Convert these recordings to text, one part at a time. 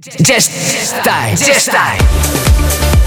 Just die, just die.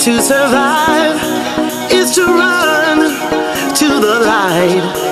To survive is to run to the light.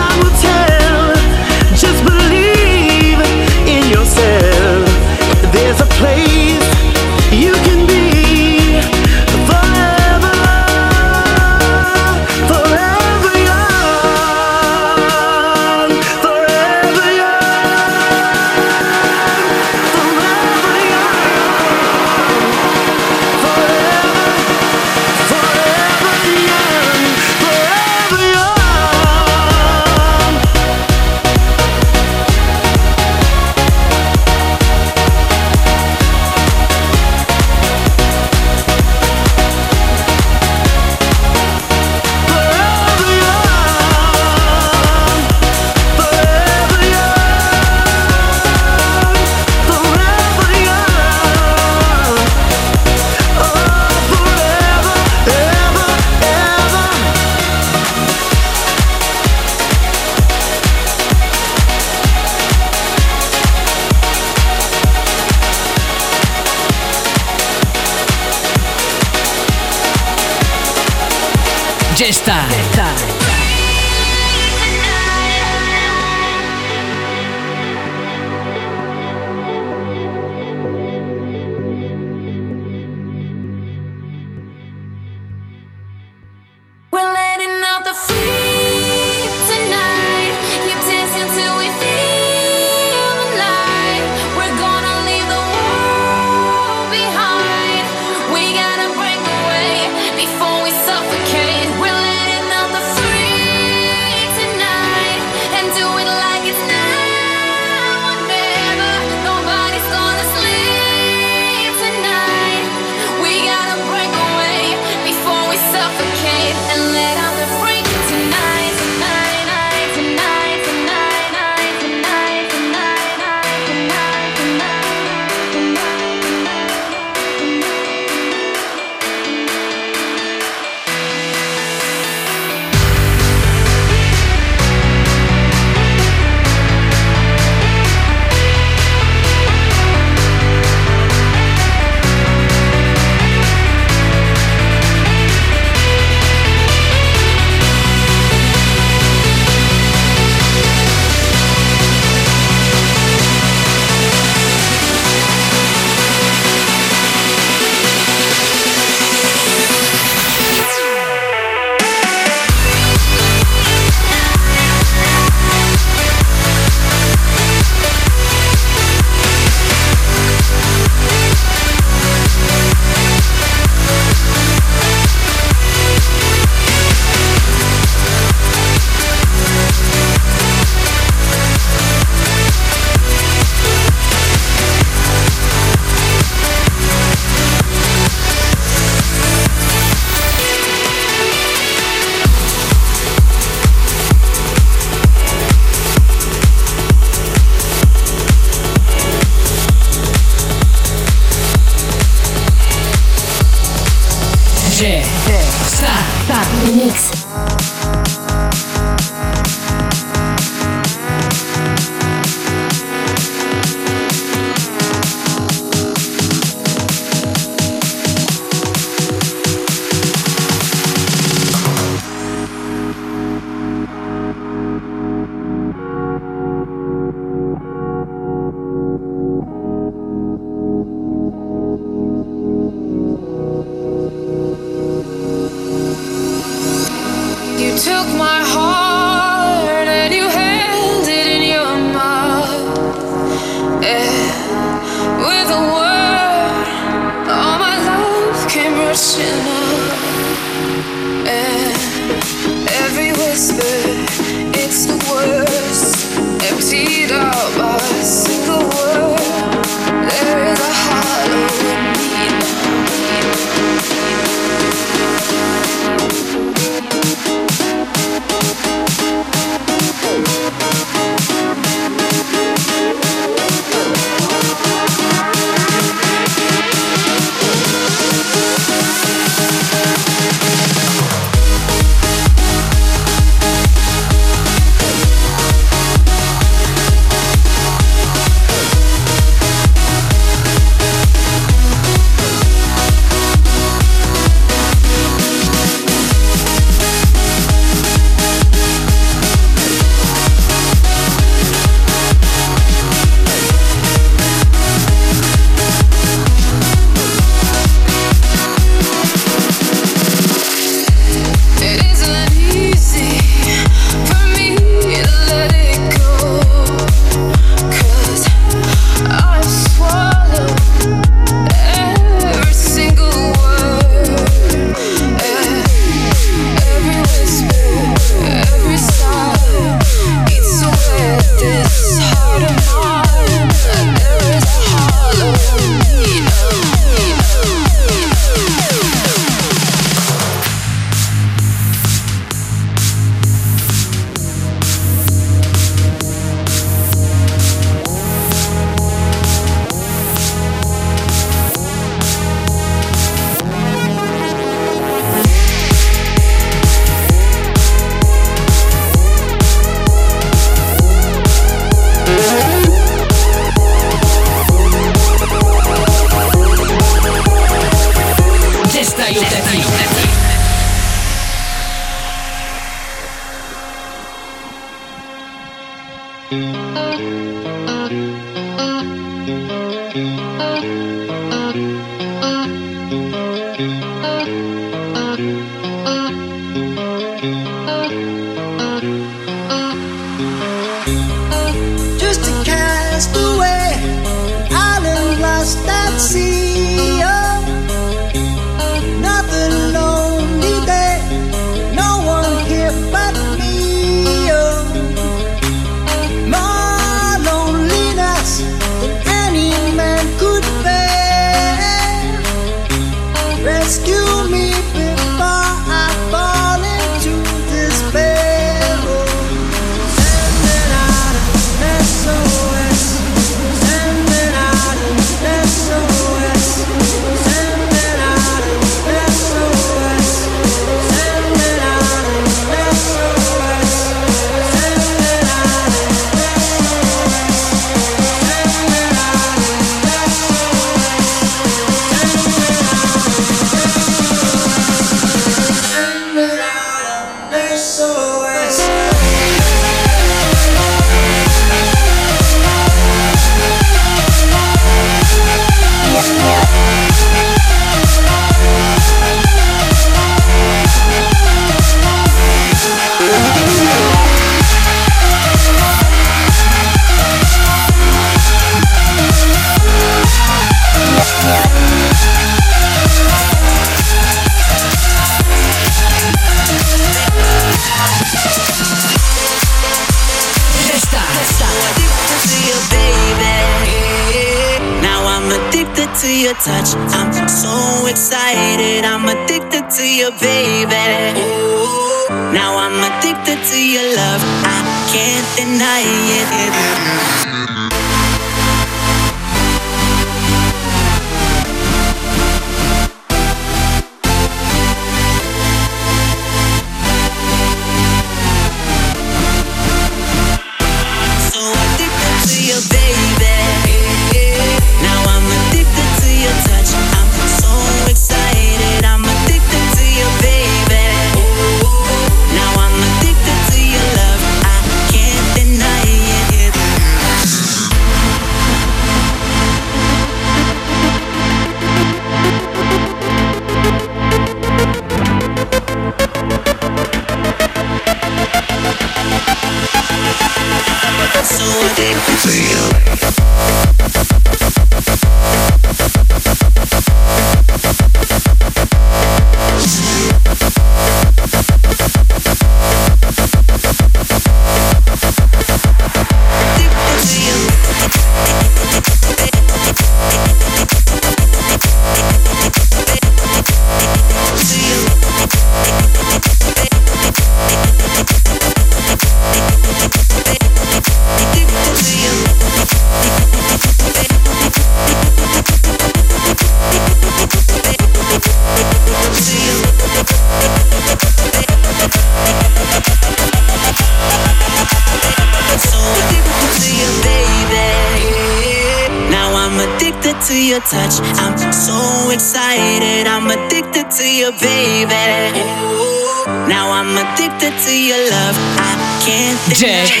DJ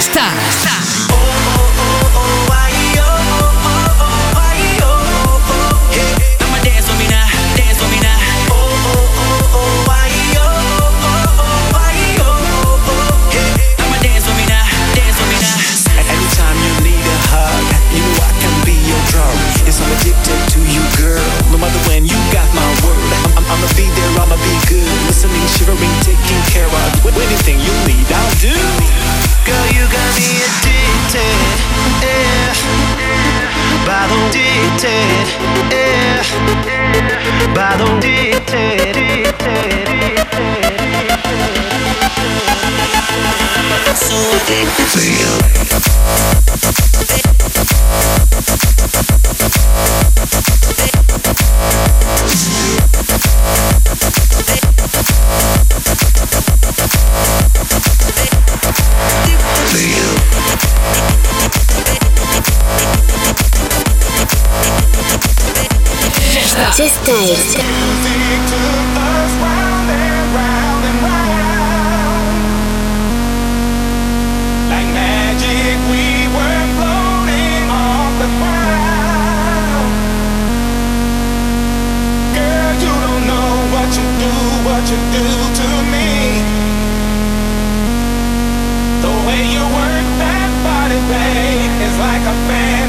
Star. Star. fake, it's like a fan.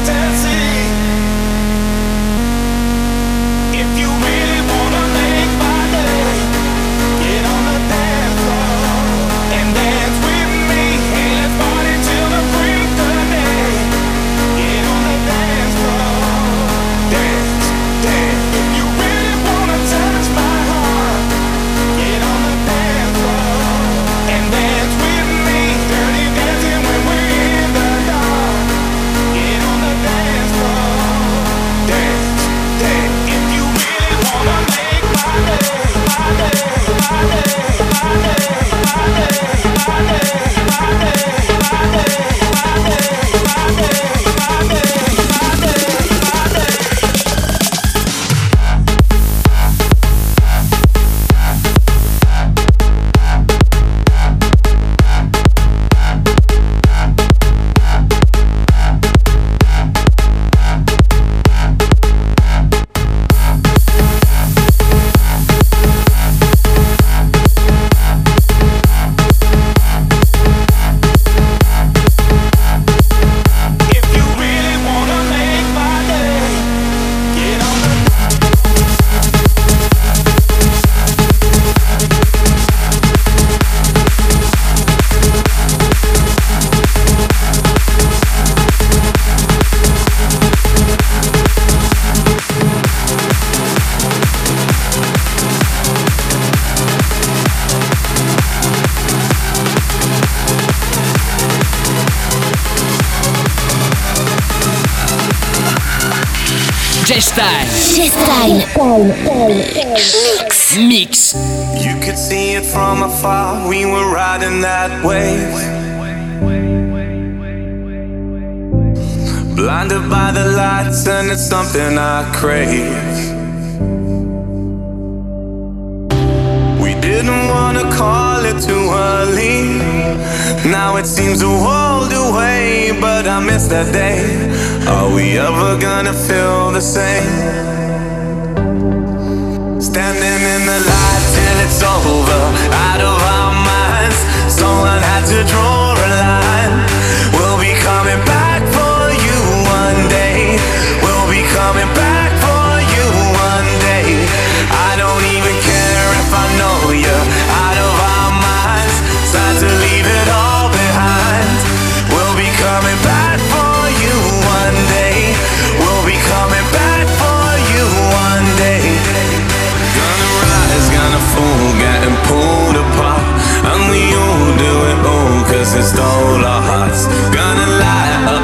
Mix. Mix. You could see it from afar. We were riding that wave. Blinded by the lights, and it's something I crave. We didn't wanna call it too early. Now it seems a world away, but I miss that day. Are we ever gonna feel the same? Standing in the light till it's over, out of our minds. Someone had to draw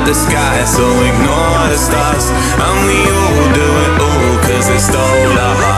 the sky, so ignore the stars. And we all do it all, cause it stole our hearts.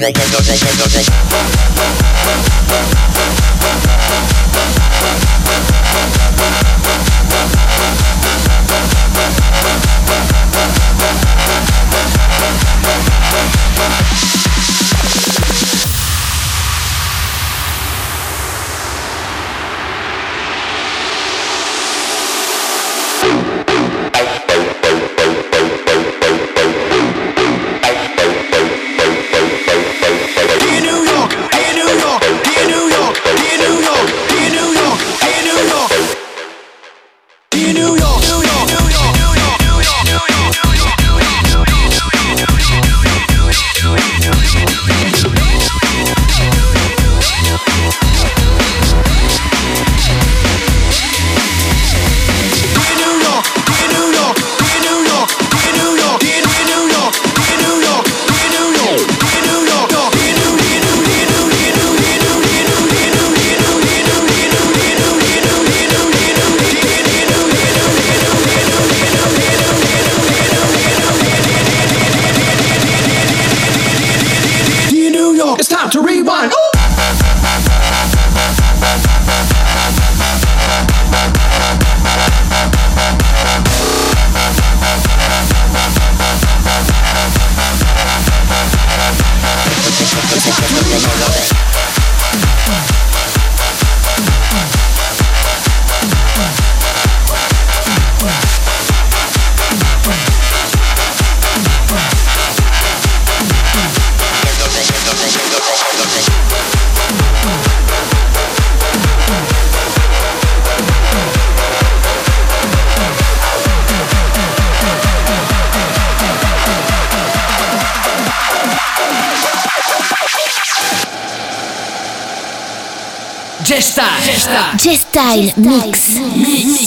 yeah, yeah, yeah. G-Style Mix. Mix.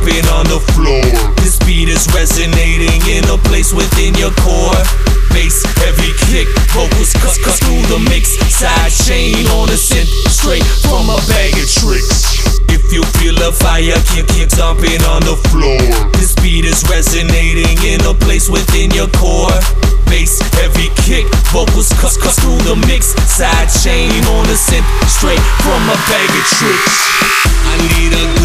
stomping on the floor. This beat is resonating in a place within your core. Bass, every kick, vocals cut, cut through the mix. Side chain on the synth, straight from a bag of tricks. If you feel a fire kick, kick stomping on the floor. This beat is resonating in a place within your core. Bass, every kick, vocals cut, cut through the mix. Side chain on the synth, straight from a bag of tricks. I need a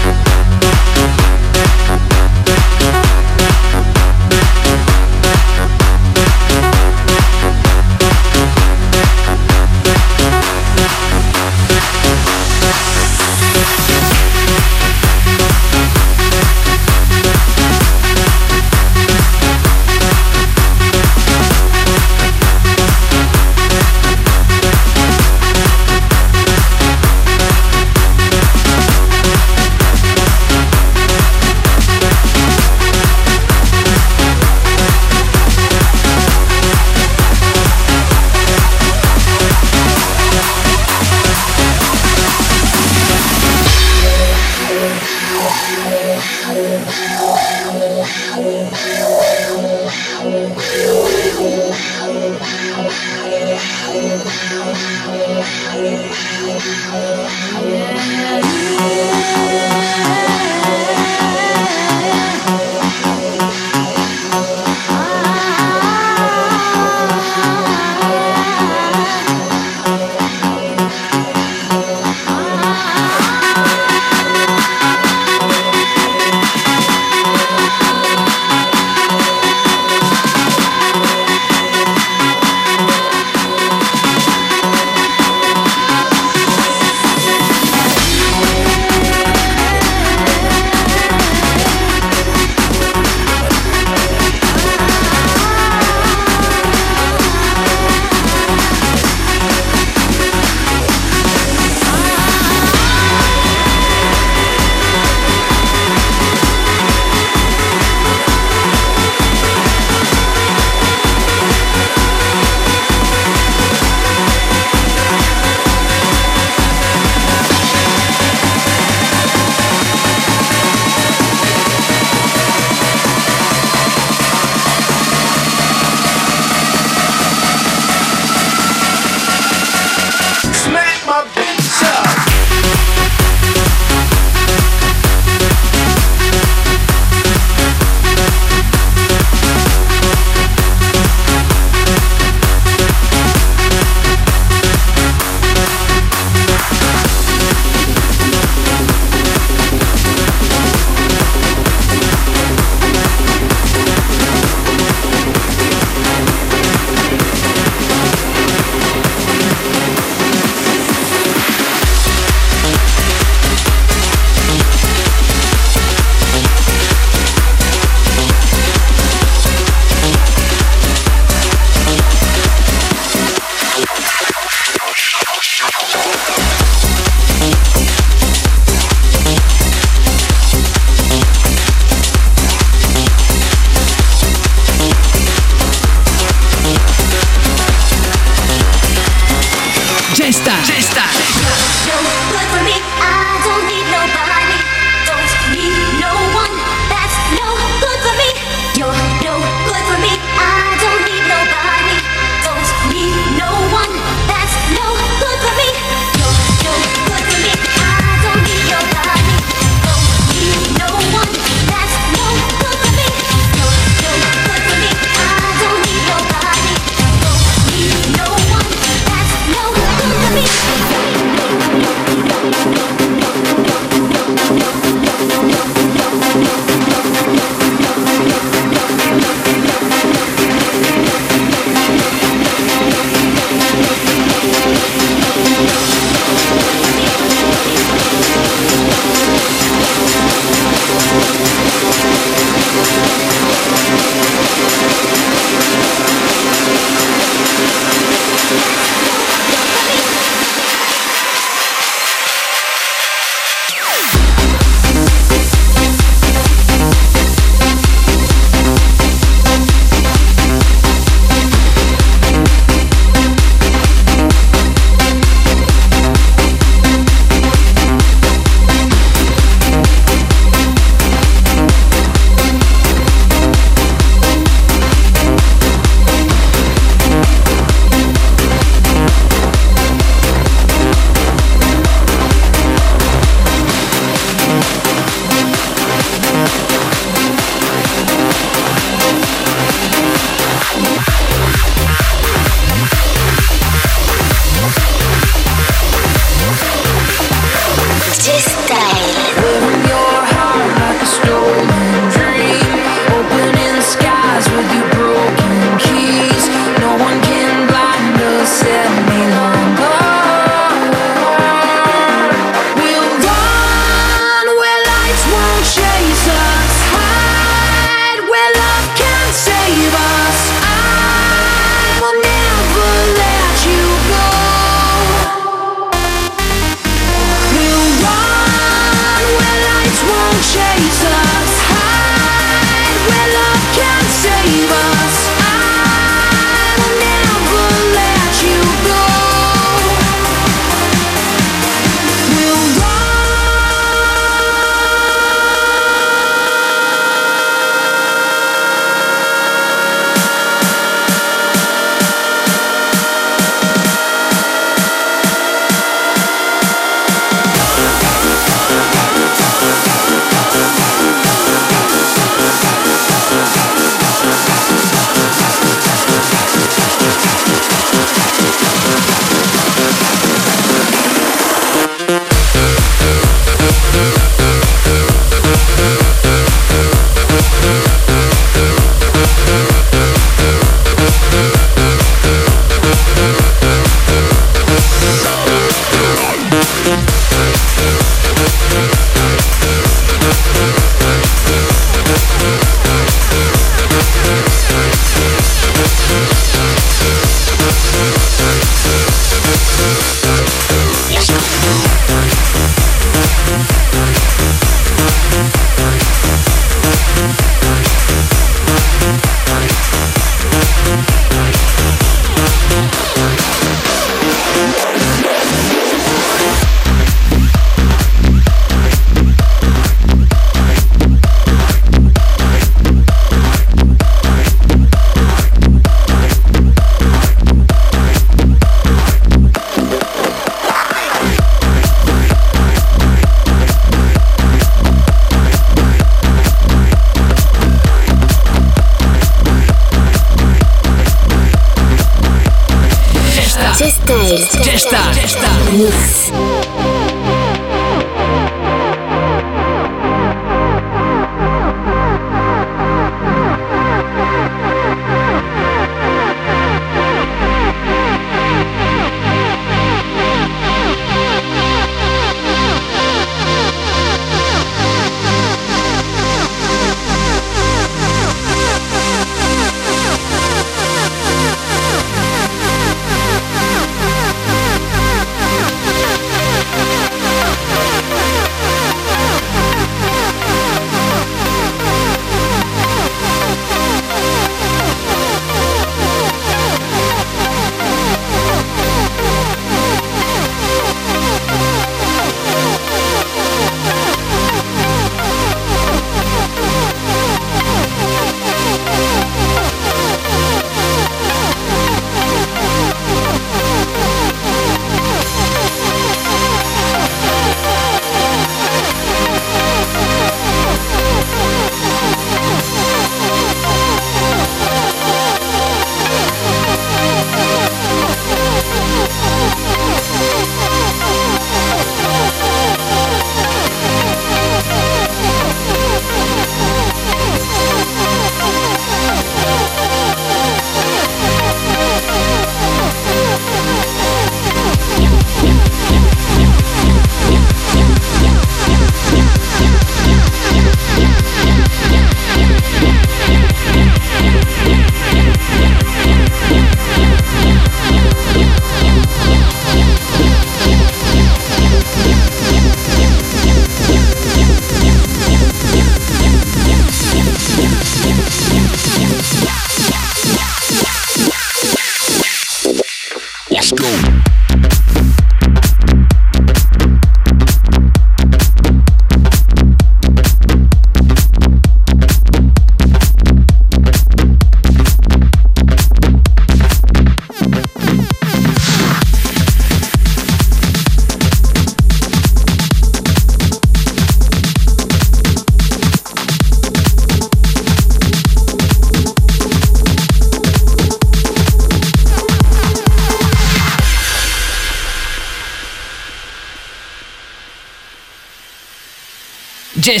DJ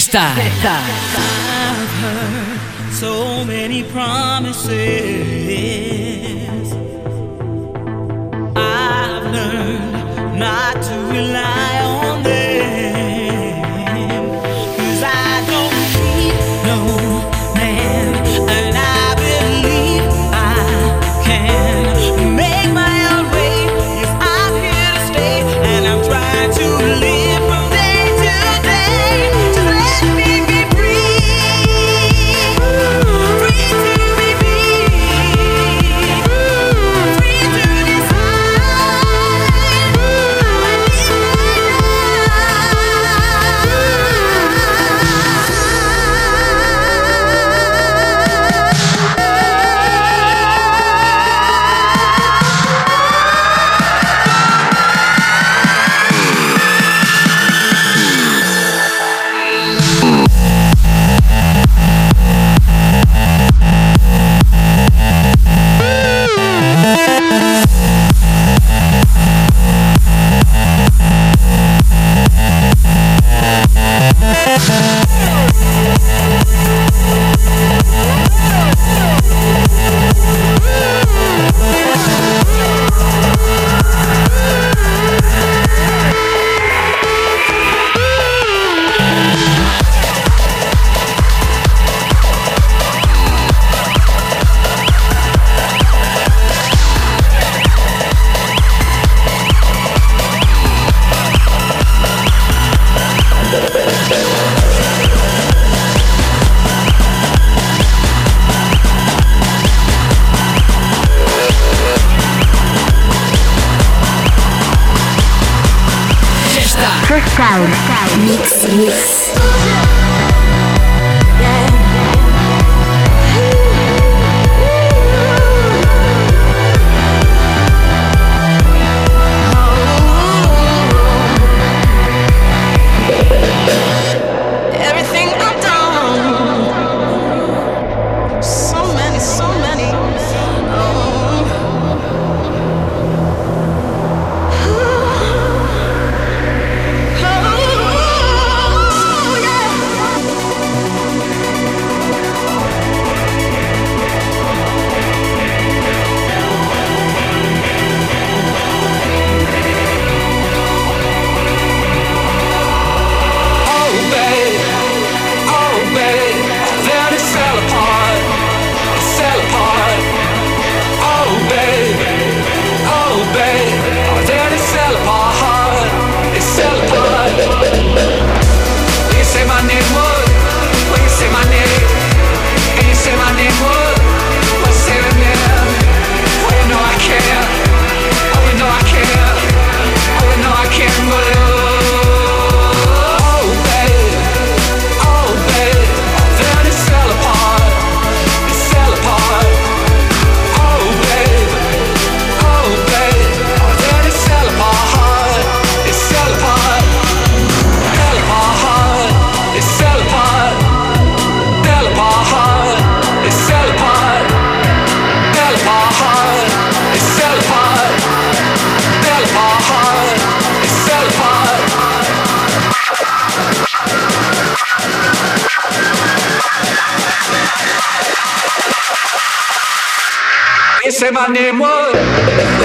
so many promises. I've learned not to rely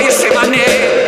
you say my name?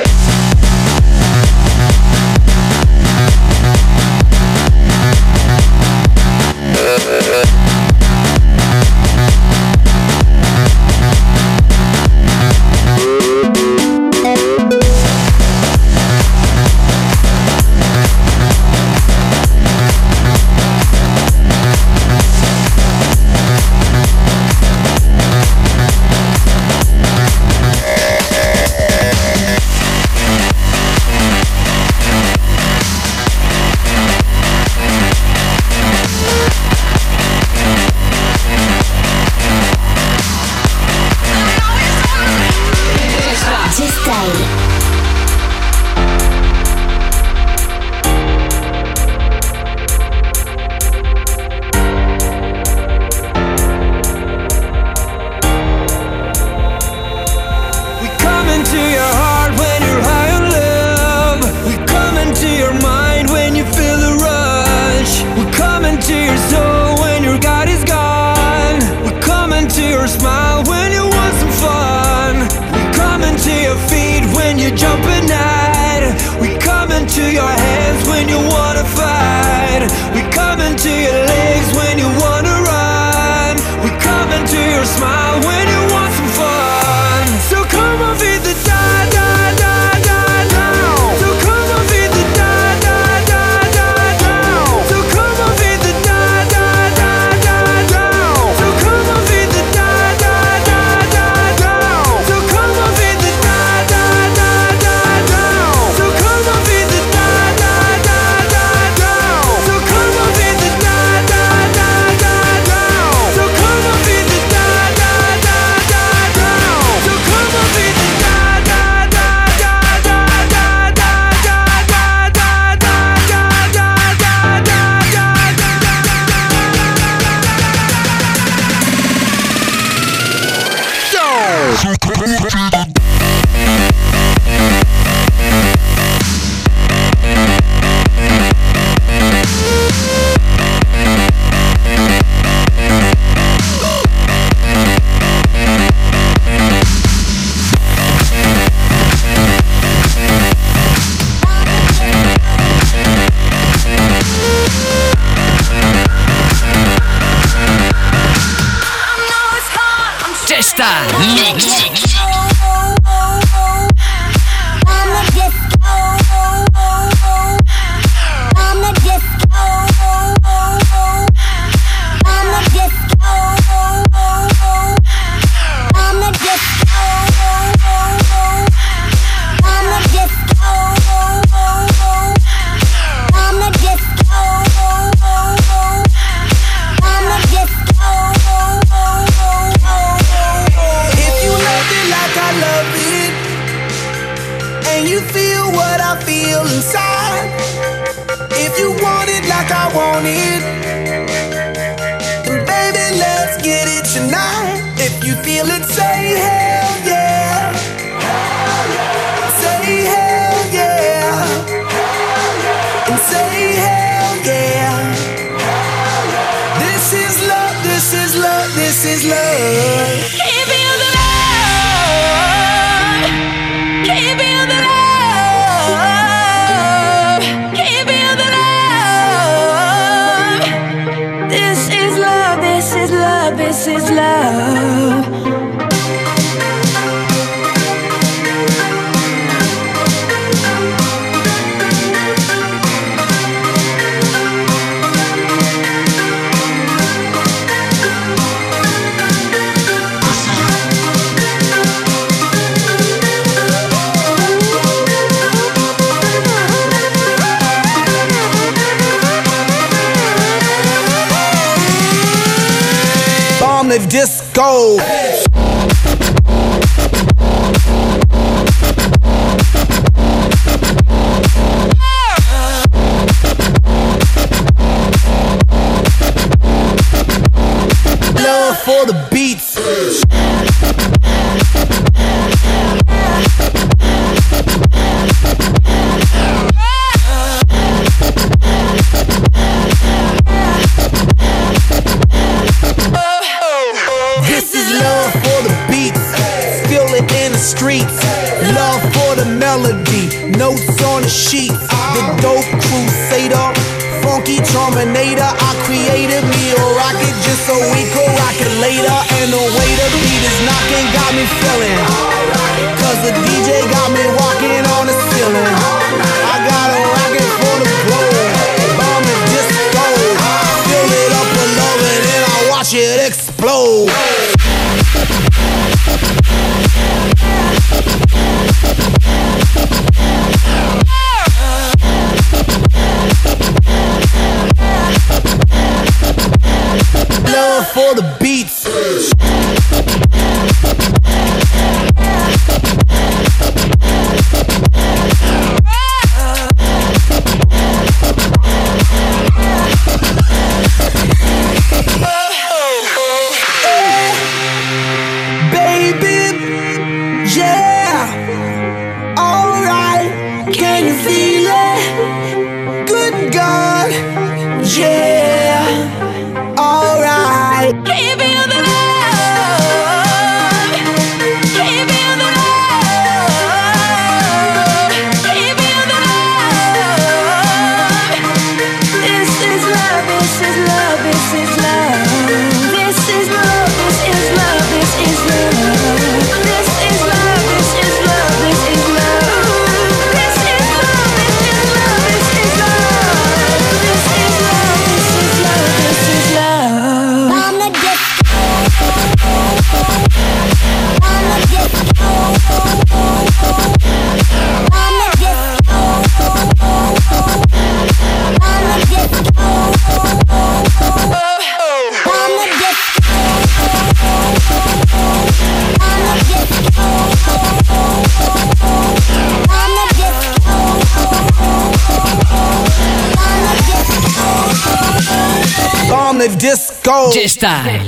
you feel it, say hey.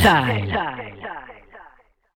Time.